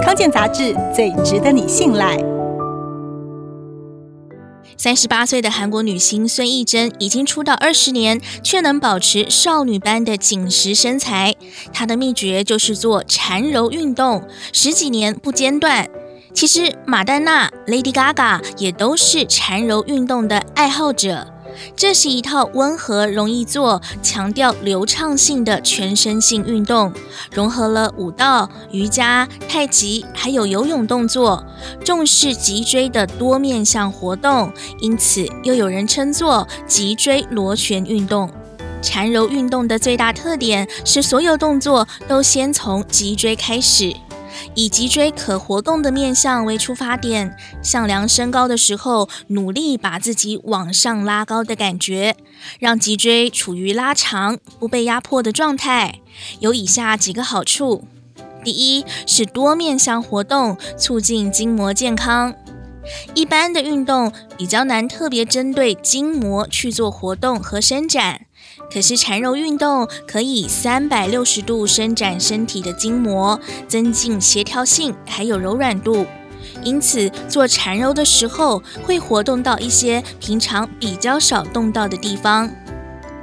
康健杂志最值得你信赖。三十八岁的韩国女星孙艺珍已经出道二十年，却能保持少女般的紧实身材。她的秘诀就是做缠柔运动，十几年不间断。其实马丹娜、Lady Gaga 也都是缠柔运动的爱好者。这是一套温和、容易做、强调流畅性的全身性运动，融合了舞蹈、瑜伽、太极，还有游泳动作，重视脊椎的多面向活动，因此又有人称作脊椎螺旋运动。缠柔运动的最大特点是，所有动作都先从脊椎开始。以脊椎可活动的面向为出发点，向量身高的时候，努力把自己往上拉高的感觉，让脊椎处于拉长、不被压迫的状态。有以下几个好处：第一是多面向活动，促进筋膜健康。一般的运动比较难特别针对筋膜去做活动和伸展。可是缠柔运动可以三百六十度伸展身体的筋膜，增进协调性，还有柔软度。因此做缠柔的时候，会活动到一些平常比较少动到的地方。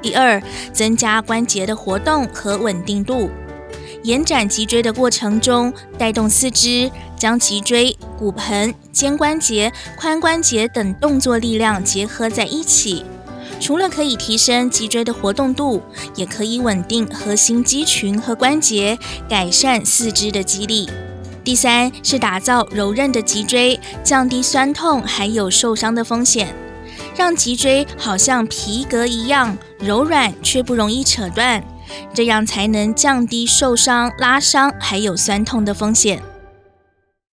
第二，增加关节的活动和稳定度。延展脊椎的过程中，带动四肢，将脊椎、骨盆、肩关节、髋关节等动作力量结合在一起。除了可以提升脊椎的活动度，也可以稳定核心肌群和关节，改善四肢的肌力。第三是打造柔韧的脊椎，降低酸痛还有受伤的风险，让脊椎好像皮革一样柔软却不容易扯断，这样才能降低受伤、拉伤还有酸痛的风险。